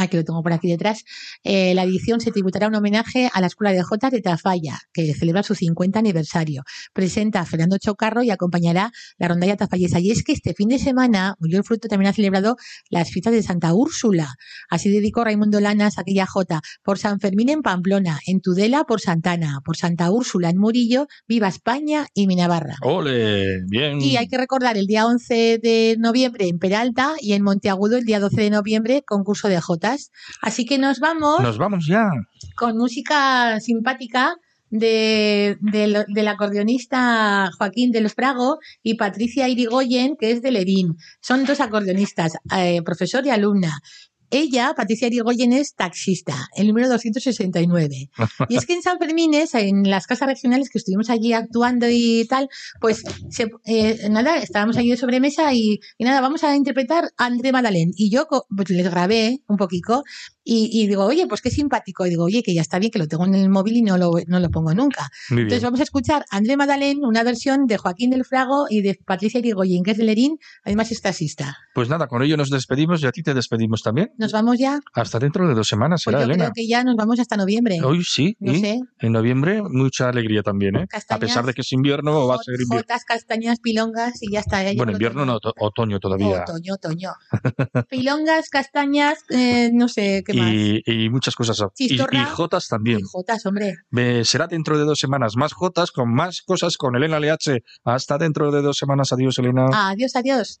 Ah, que lo tengo por aquí detrás. Eh, la edición se tributará un homenaje a la Escuela de Jotas de Tafalla, que celebra su 50 aniversario. Presenta a Fernando Chocarro y acompañará la rondalla tafallesa. Y es que este fin de semana, Murió el Fruto también ha celebrado las fiestas de Santa Úrsula. Así dedicó Raimundo Lanas aquella jota. Por San Fermín en Pamplona, en Tudela por Santana, por Santa Úrsula en Murillo, Viva España y mi Navarra. ¡Ole! Bien. Y hay que recordar el día 11 de noviembre en Peralta y en Monteagudo el día 12 de noviembre concurso de Así que nos vamos Nos vamos ya. con música simpática de, del del acordeonista Joaquín del Frago y Patricia Irigoyen, que es de Lerín. Son dos acordeonistas, eh, profesor y alumna. Ella, Patricia Irigoyen, es taxista, el número 269. Y es que en San Fermines, en las casas regionales que estuvimos allí actuando y tal, pues se- eh, nada, estábamos allí de sobremesa y, y nada, vamos a interpretar a André Madalén. Y yo pues, les grabé un poquito y, y digo, oye, pues qué simpático. Y digo, oye, que ya está bien, que lo tengo en el móvil y no lo, no lo pongo nunca. Entonces vamos a escuchar a André Madalén, una versión de Joaquín del Frago y de Patricia Irigoyen, que es de Lerín, además es taxista. Pues nada, con ello nos despedimos y a ti te despedimos también. ¿Nos vamos ya? Hasta dentro de dos semanas Pues será, yo Elena. creo que ya nos vamos hasta noviembre. Hoy sí, No y sé. en noviembre mucha alegría también, ¿eh? A Castañas, pesar de que es invierno, va a ser invierno. Jotas, castañas, pilongas y ya está. ya Bueno, invierno no, to- otoño todavía. Otoño, otoño. (laughs) Pilongas, castañas, eh, no sé qué más. Y, y muchas cosas. Y, jotas también. Y jotas, hombre. Eh, será dentro de dos semanas. Más jotas con más cosas con Elena LH. Hasta dentro de dos semanas. Adiós, Elena. Adiós, adiós.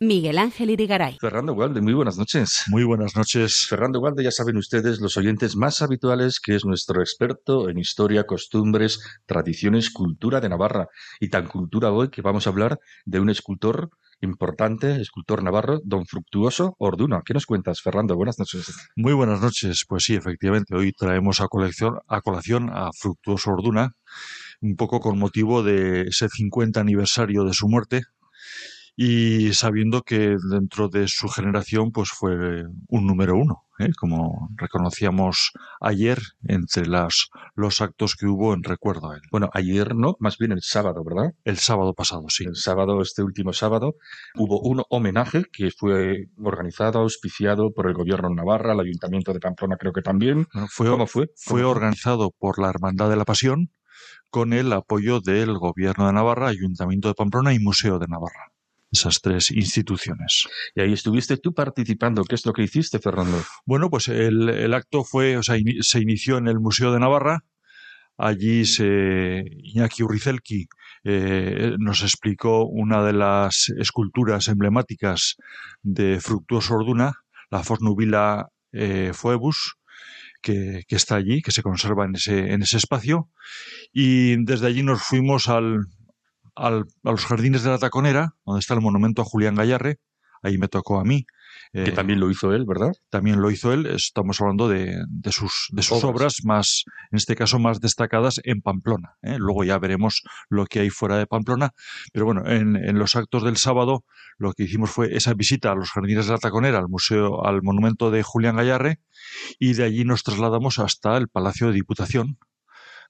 Miguel Ángel Irigaray. Fernando Gualde, muy buenas noches. Muy buenas noches. Fernando Gualde, ya saben ustedes, los oyentes más habituales, que es nuestro experto en historia, costumbres, tradiciones, cultura de Navarra. Y tan cultura hoy que vamos a hablar de un escultor importante, escultor navarro, don Fructuoso Orduna. ¿Qué nos cuentas, Fernando? Buenas noches. Muy buenas noches. Pues sí, efectivamente, hoy traemos a, colección, a colación a Fructuoso Orduna, un poco con motivo de ese 50 aniversario de su muerte, y sabiendo que dentro de su generación pues fue un número uno, ¿eh? como reconocíamos ayer entre las, los actos que hubo en recuerdo a él. Bueno, ayer no, más bien el sábado, ¿verdad? El sábado pasado, sí. El sábado, este último sábado, hubo un homenaje que fue organizado, auspiciado por el gobierno de Navarra, el ayuntamiento de Pamplona creo que también. Bueno, fue, ¿Cómo fue? Fue ¿Cómo organizado por la Hermandad de la Pasión con el apoyo del Gobierno de Navarra, Ayuntamiento de Pamplona y Museo de Navarra. Esas tres instituciones. Y ahí estuviste tú participando. ¿Qué es lo que hiciste, Fernando? Bueno, pues el, el acto fue, o sea, se inició en el Museo de Navarra. Allí se, Iñaki Urrizelki eh, nos explicó una de las esculturas emblemáticas de Fructuoso Orduna, la Fornubila eh, Phoebus, que, que está allí, que se conserva en ese, en ese espacio. Y desde allí nos fuimos al, al- a los jardines de la Taconera, donde está el monumento a Julián Gallarre. Ahí me tocó a mí. Que Eh, también lo hizo él, ¿verdad? también lo hizo él. Estamos hablando de, de sus, de sus Obras. obras. más, en este caso, más destacadas en Pamplona. ¿eh? Luego ya veremos lo que hay fuera de Pamplona. Pero bueno, en, en los actos del sábado lo que hicimos fue esa visita a los jardines de la Taconera, al museo, al monumento de Julián Gallarre, y de allí nos trasladamos hasta el Palacio de Diputación,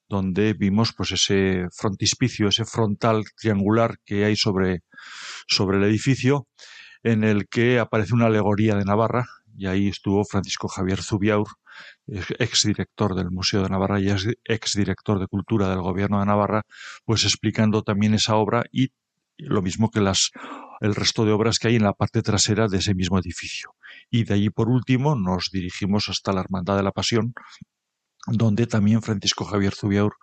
donde vimos pues ese frontispicio, ese frontal triangular que hay sobre, sobre el edificio, en el que aparece una alegoría de Navarra, y ahí estuvo Francisco Javier Zubiaur, exdirector del Museo de Navarra y ex- exdirector de Cultura del Gobierno de Navarra, pues explicando también esa obra y lo mismo que las el resto de obras que hay en la parte trasera de ese mismo edificio. Y de allí, por último, nos dirigimos hasta la Hermandad de la Pasión, donde también Francisco Javier Zubiaur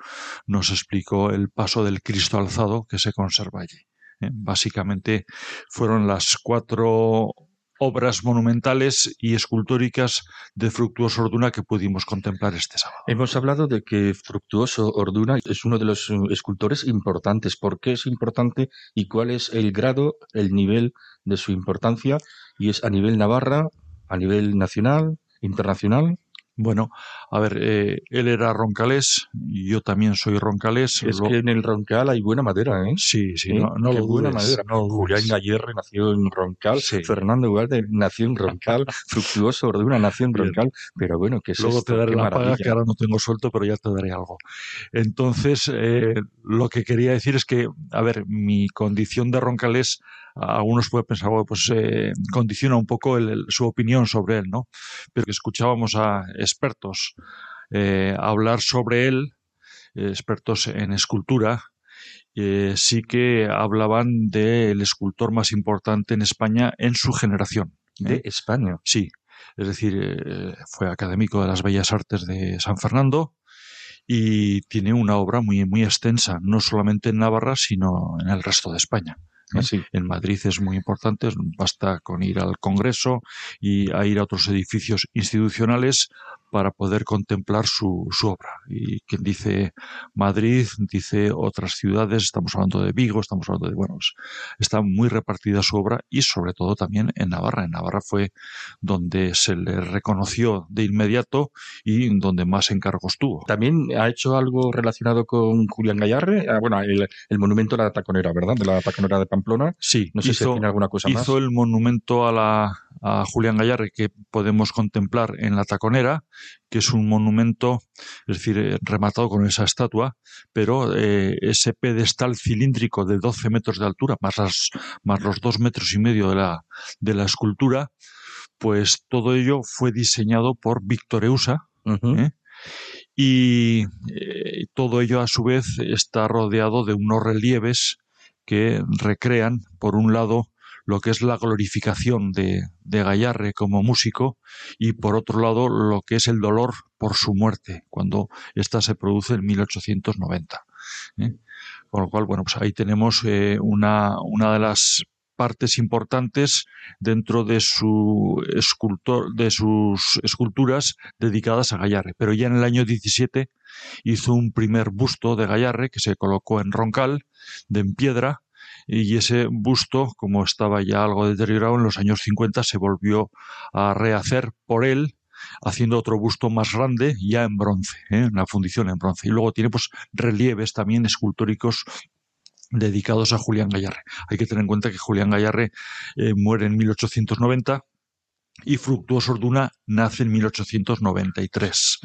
nos explicó el paso del Cristo alzado que se conserva allí. ¿eh? Básicamente fueron las cuatro obras monumentales y escultóricas de Fructuoso Orduna que pudimos contemplar este sábado. Hemos hablado de que Fructuoso Orduna es uno de los eh, escultores importantes. ¿Por qué es importante y cuál es el grado, el nivel de su importancia? Y es a nivel Navarra, a nivel nacional, internacional. Bueno, a ver, eh, él era roncalés, yo también soy roncalés. Es lo- que en el Roncal hay buena madera, ¿eh? Sí, sí, ¿Eh? no, no Qué lo buena dudes, madera. no. Julián Gallerre nació en Roncal, Sí. Fernando Ugalde nació en Roncal, (laughs) Fructuoso Orduna nació en Bien. Roncal, pero bueno, ¿qué es Luego esto? te daré Qué la paga, maravilla. que ahora no tengo suelto, pero ya te daré algo. Entonces, eh, lo que quería decir es que, a ver, mi condición de roncalés, algunos pueden pensar, bueno, pues eh, condiciona un poco el- el- su opinión sobre él, ¿no? Pero que escuchábamos a expertos eh, hablar sobre él, eh, expertos en escultura, eh, sí que hablaban del escultor más importante en España en su generación. De España. Sí, es decir, fue académico de las Bellas Artes de San Fernando y tiene una obra muy, muy extensa, no solamente en Navarra, sino en el resto de España. En Madrid es muy importante, basta con ir al Congreso y a ir a otros edificios institucionales para poder contemplar su, su obra. Y quien dice Madrid, dice otras ciudades, estamos hablando de Vigo, estamos hablando de, bueno, está muy repartida su obra y sobre todo también en Navarra. En Navarra fue donde se le reconoció de inmediato y donde más encargos tuvo. También ha hecho algo relacionado con Julián Gallarre, Ah, bueno, el, el monumento a la taconera, ¿verdad? De la taconera de Pamplona. Sí, No sé si hizo, tiene alguna cosa más. hizo el monumento a, la, a Julián Gallarre que podemos contemplar en la Taconera que es un monumento, es decir, eh, rematado con esa estatua, pero eh, ese pedestal cilíndrico de 12 metros de altura, más, más los dos metros y medio de la, de la escultura, pues todo ello fue diseñado por Víctor Eusa, ¿eh? y todo ello a su vez está rodeado de unos relieves que recrean, por un lado, lo que es la glorificación de, de Gallarre como músico y por otro lado lo que es el dolor por su muerte, cuando ésta se produce en 1890. ¿eh? Con lo cual, bueno, pues ahí tenemos eh, una, una de las partes importantes dentro de su escultor, de sus esculturas dedicadas a Gallarre. Pero ya en el año 17 hizo un primer busto de Gallarre que se colocó en Roncal, de en piedra, y ese busto, como estaba ya algo deteriorado en los años 50, se volvió a rehacer por él haciendo otro busto más grande ya en bronce, ¿eh? una fundición en bronce. Y luego tiene pues relieves también escultóricos dedicados a Julián Gallarre. Hay que tener en cuenta que Julián Gallarre eh, muere en 1890 y Fructuoso Orduna nace en 1893.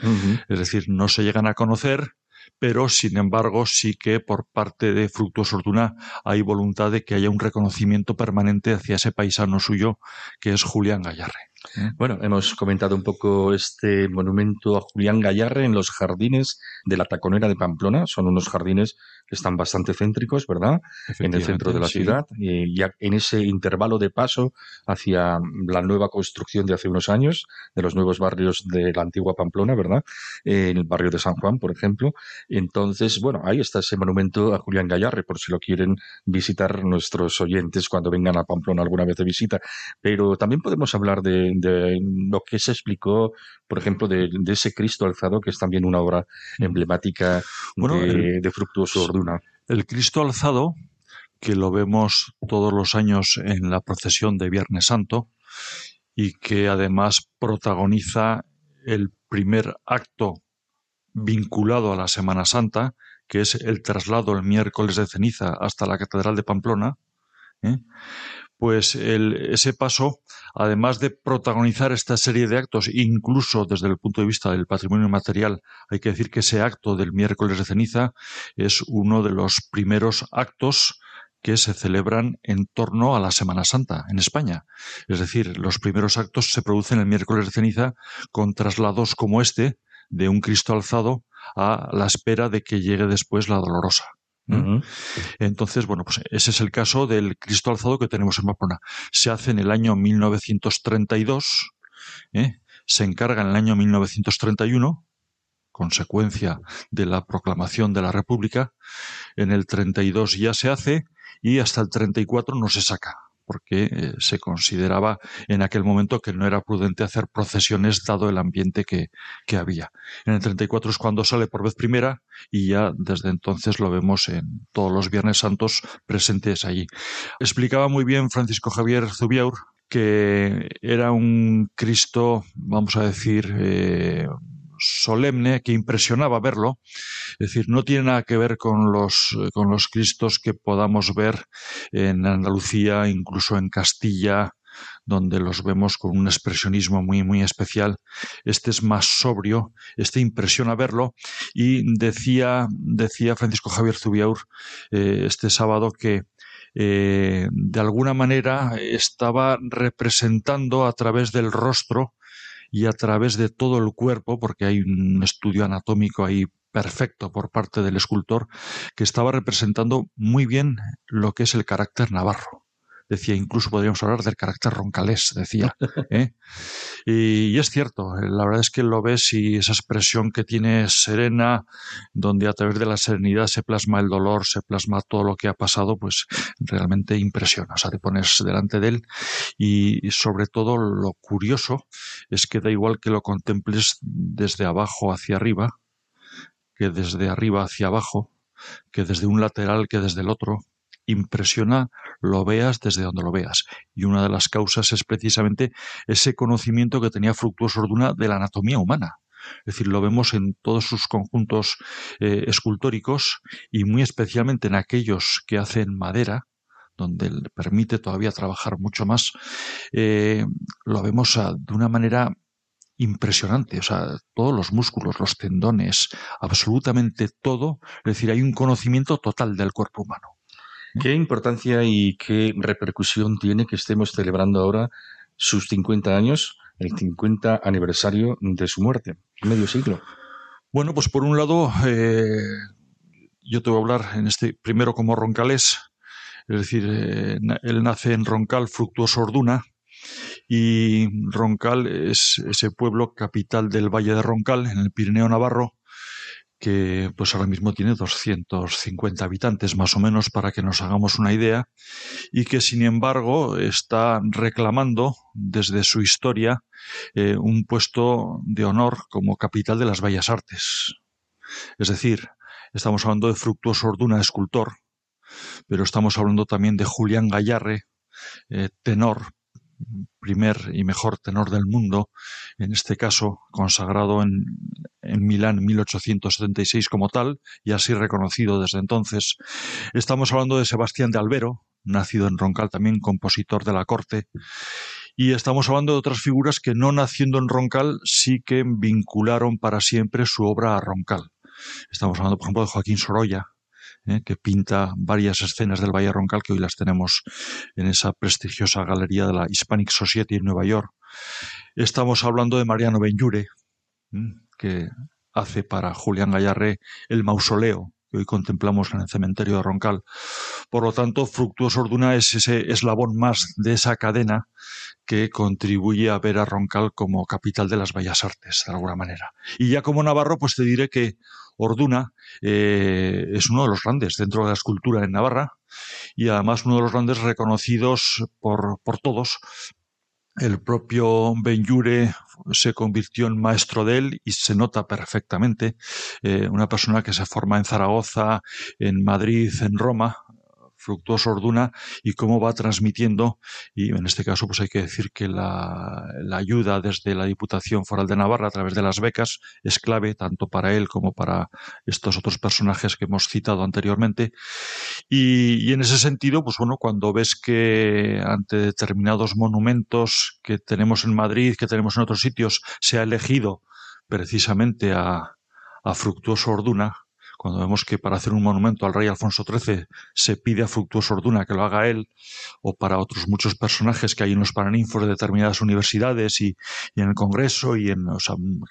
Es decir, no se llegan a conocer, pero sin embargo sí que por parte de Fructuoso Orduna hay voluntad de que haya un reconocimiento permanente hacia ese paisano suyo que es Julián Gallarre. Bueno, hemos comentado un poco este monumento a Julián Gallarre en los jardines de la Taconera de Pamplona. Son unos jardines que están bastante céntricos, ¿verdad? En el centro de la ciudad. Y ya en ese intervalo de paso hacia la nueva construcción de hace unos años, de los nuevos barrios de la antigua Pamplona, ¿verdad? En el barrio de San Juan, por ejemplo. Entonces, bueno, ahí está ese monumento a Julián Gallarre, por si lo quieren visitar nuestros oyentes cuando vengan a Pamplona alguna vez de visita. Pero también podemos hablar de de lo que se explicó, por ejemplo, de, ese Cristo alzado, que es también una obra emblemática de, Fructuoso Orduna. El Cristo alzado, que lo vemos todos los años en la procesión de Viernes Santo y que además protagoniza el primer acto vinculado a la Semana Santa, que es el traslado el miércoles de ceniza hasta la Catedral de Pamplona, ¿eh? Pues ese paso, además de protagonizar esta serie de actos, incluso desde el punto de vista del patrimonio material, hay que decir que ese acto del miércoles de ceniza es uno de los primeros actos que se celebran en torno a la Semana Santa en España. Es decir, los primeros actos se producen el miércoles de ceniza con traslados como este de un Cristo alzado a la espera de que llegue después la dolorosa. Entonces, bueno, pues ese es el caso del Cristo alzado que tenemos en Pamplona. Se hace en el año 1932, ¿eh? se encarga en el año 1931, consecuencia de la proclamación de la República. En el 32 ya se hace y hasta el 34 no se saca porque eh, se consideraba en aquel momento que no era prudente hacer procesiones dado el ambiente que, que, había. En el 34 es cuando sale por vez primera y ya desde entonces lo vemos en todos los Viernes Santos presentes allí. Explicaba muy bien Francisco Javier Zubiaur que era un Cristo, vamos a decir, eh, solemne que impresionaba verlo. Es decir, no tiene nada que ver con los, con los Cristos que podamos ver en Andalucía, incluso en Castilla, donde los vemos con un expresionismo muy, muy especial. Este es más sobrio, este impresiona verlo. Y decía, decía Francisco Javier Zubiaur eh, este sábado que eh, de alguna manera estaba representando a través del rostro y a través de todo el cuerpo, porque hay un estudio anatómico ahí perfecto por parte del escultor, que estaba representando muy bien lo que es el carácter navarro decía, incluso podríamos hablar del carácter roncalés, decía. (laughs) ¿eh? Y, es cierto, la verdad es que lo ves y esa expresión que tiene serena, donde a través de la serenidad se plasma el dolor, se plasma todo lo que ha pasado, pues realmente impresiona. O sea, te pones delante de él y, y sobre todo lo curioso es que da igual que lo contemples desde abajo hacia arriba, que desde arriba hacia abajo, que desde un lateral que desde el otro, impresiona lo veas desde donde lo veas. Y una de las causas es precisamente ese conocimiento que tenía Fructuoso Orduna de la anatomía humana. Es decir, lo vemos en todos sus conjuntos eh, escultóricos y muy especialmente en aquellos que hacen madera, donde le permite todavía trabajar mucho más, eh, lo vemos de una manera impresionante, o sea, todos los músculos, los tendones, absolutamente todo, es decir, hay un conocimiento total del cuerpo humano. ¿Qué importancia y qué repercusión tiene que estemos celebrando ahora sus 50 años, el 50 aniversario de su muerte, medio siglo? Bueno, pues por un lado, eh, yo te voy a hablar en este primero como roncalés, es decir, eh, él nace en Roncal, Fructuoso Orduna, y Roncal es ese pueblo capital del Valle de Roncal, en el Pirineo Navarro, que pues ahora mismo tiene 250 habitantes más o menos para que nos hagamos una idea y que sin embargo está reclamando desde su historia eh, un puesto de honor como capital de las bellas artes. Es decir, estamos hablando de Fructuoso Orduna, escultor, pero estamos hablando también de Julián Gallarre, eh, tenor, primer y mejor tenor del mundo, en este caso consagrado en, en Milán en 1876 como tal y así reconocido desde entonces. Estamos hablando de Sebastián de Albero, nacido en Roncal también, compositor de la corte, y estamos hablando de otras figuras que no naciendo en Roncal sí que vincularon para siempre su obra a Roncal. Estamos hablando, por ejemplo, de Joaquín Sorolla, ¿eh? que pinta varias escenas del Valle Roncal que hoy las tenemos en esa prestigiosa galería de la Hispanic Society en Nueva York. Estamos hablando de Mariano Benjure, que hace para Julián Gallarre el mausoleo que hoy contemplamos en el cementerio de Roncal. Por lo tanto, Fructuoso Orduna es ese eslabón más de esa cadena que contribuye a ver a Roncal como capital de las bellas artes, de alguna manera. Y ya como Navarro, pues te diré que Orduna eh, es uno de los grandes dentro de la escultura en Navarra y además uno de los grandes reconocidos por, por todos. El propio Benjure se convirtió en maestro de él y se nota perfectamente. Eh, una persona que se forma en Zaragoza, en Madrid, en Roma, Fructuoso Orduna y cómo va transmitiendo y en este caso pues hay que decir que la, ayuda desde la Diputación Foral de Navarra a través de las becas es clave tanto para él como para estos otros personajes que hemos citado anteriormente. Y, y en ese sentido pues bueno cuando ves que ante determinados monumentos que tenemos en Madrid que tenemos en otros sitios se ha elegido precisamente a, a Fructuoso Orduna cuando vemos que para hacer un monumento al rey Alfonso XIII se pide a Fructuoso Orduna que lo haga él, o para otros muchos personajes que hay en los Paraninfos de determinadas universidades y, en el Congreso y en o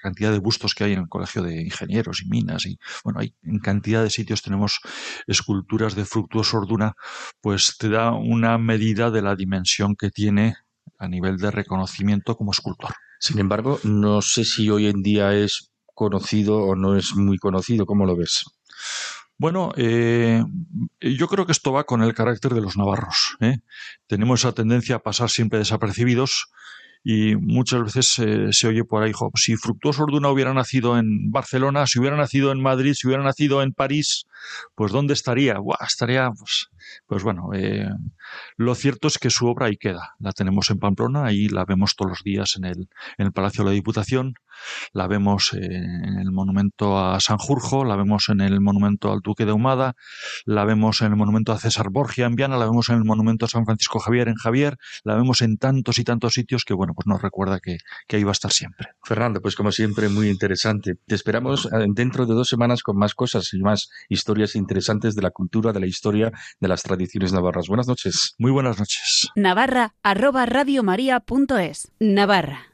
cantidad de bustos que hay en el Colegio de Ingenieros y Minas y bueno, hay en cantidad de sitios tenemos esculturas de Fructuoso Orduna, pues te da una medida de la dimensión que tiene a nivel de reconocimiento como escultor. Sin embargo, no sé si hoy en día es conocido o no es muy conocido. ¿Cómo lo ves? Bueno, eh, yo creo que esto va con el carácter de los navarros. ¿eh? Tenemos esa tendencia a pasar siempre desapercibidos y muchas veces eh, se oye por ahí, si Fructuoso Orduna hubiera nacido en Barcelona, si hubiera nacido en Madrid, si hubiera nacido en París, pues ¿dónde estaría? Buah, estaría, pues, pues bueno, eh, lo cierto es que su obra ahí queda. La tenemos en Pamplona, ahí la vemos todos los días en el, en el Palacio de la Diputación, la vemos en el monumento a Sanjurjo, la vemos en el monumento al Duque de Humada, la vemos en el monumento a César Borgia en Viana, la vemos en el monumento a San Francisco Javier en Javier, la vemos en tantos y tantos sitios que, bueno, pues nos recuerda que, que ahí va a estar siempre. Fernando, pues como siempre, muy interesante. Te esperamos eh, dentro de dos semanas con más cosas y más historias interesantes de la cultura, de la historia, de las tradiciones navarras. Buenas noches. Muy buenas noches. Navarra, arroba radiomaria.es. Navarra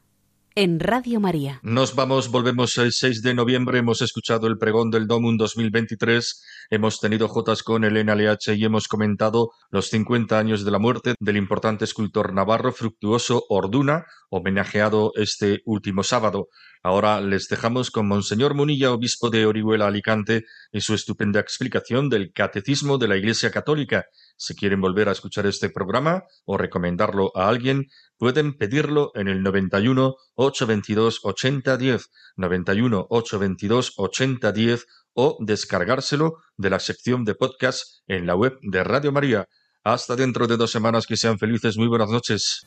en Radio María. Nos vamos, volvemos el 6 de noviembre. Hemos escuchado el pregón del Domum 2023. Hemos tenido Jotas con Elena LH y hemos comentado los 50 años de la muerte del importante escultor navarro Fructuoso Orduna, homenajeado este último sábado. Ahora les dejamos con Monseñor Munilla, obispo de Orihuela Alicante, y su estupenda explicación del Catecismo de la Iglesia Católica. Si quieren volver a escuchar este programa o recomendarlo a alguien, pueden pedirlo en el 91 822 8010, 91 822 8010 o descargárselo de la sección de podcast en la web de Radio María. Hasta dentro de dos semanas, que sean felices. Muy buenas noches.